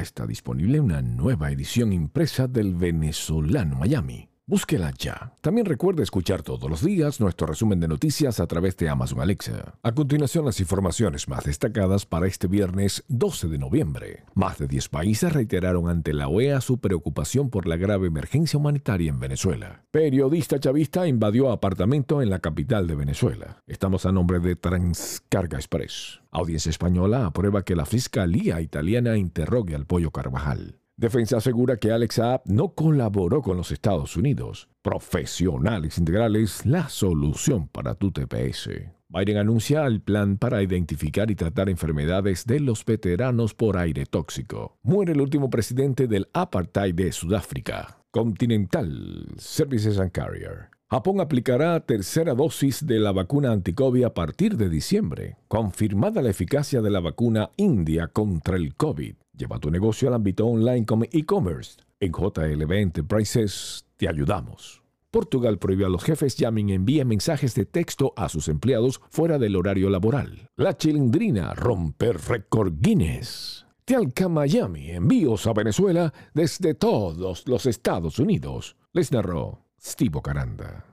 Está disponible una nueva edición impresa del venezolano Miami Búsquela ya. También recuerde escuchar todos los días nuestro resumen de noticias a través de Amazon Alexa. A continuación, las informaciones más destacadas para este viernes 12 de noviembre. Más de 10 países reiteraron ante la OEA su preocupación por la grave emergencia humanitaria en Venezuela. Periodista chavista invadió apartamento en la capital de Venezuela. Estamos a nombre de Transcarga Express. Audiencia española aprueba que la Fiscalía italiana interrogue al pollo Carvajal. Defensa asegura que Alex Saab no colaboró con los Estados Unidos. Profesionales integrales, la solución para tu TPS. Biden anuncia el plan para identificar y tratar enfermedades de los veteranos por aire tóxico. Muere el último presidente del apartheid de Sudáfrica. Continental Services and Carrier. Japón aplicará tercera dosis de la vacuna anticovid a partir de diciembre. Confirmada la eficacia de la vacuna india contra el COVID. Lleva tu negocio al ámbito online como e-commerce. En JLB Enterprises te ayudamos. Portugal prohíbe a los jefes llamen y envíen mensajes de texto a sus empleados fuera del horario laboral. La chilindrina romper récord Guinness. Tealca Miami, envíos a Venezuela desde todos los Estados Unidos. Les narró Steve Caranda.